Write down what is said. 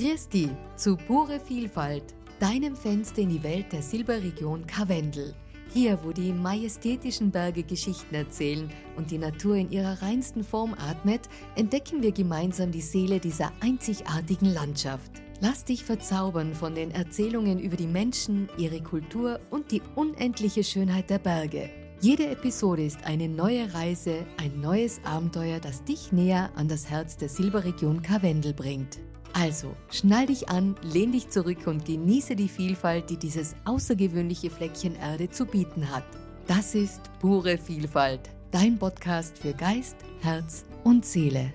Dich zu Pure Vielfalt, deinem Fenster in die Welt der Silberregion Karwendel. Hier, wo die majestätischen Berge Geschichten erzählen und die Natur in ihrer reinsten Form atmet, entdecken wir gemeinsam die Seele dieser einzigartigen Landschaft. Lass dich verzaubern von den Erzählungen über die Menschen, ihre Kultur und die unendliche Schönheit der Berge. Jede Episode ist eine neue Reise, ein neues Abenteuer, das dich näher an das Herz der Silberregion Karwendel bringt. Also, schnall dich an, lehn dich zurück und genieße die Vielfalt, die dieses außergewöhnliche Fleckchen Erde zu bieten hat. Das ist pure Vielfalt, dein Podcast für Geist, Herz und Seele.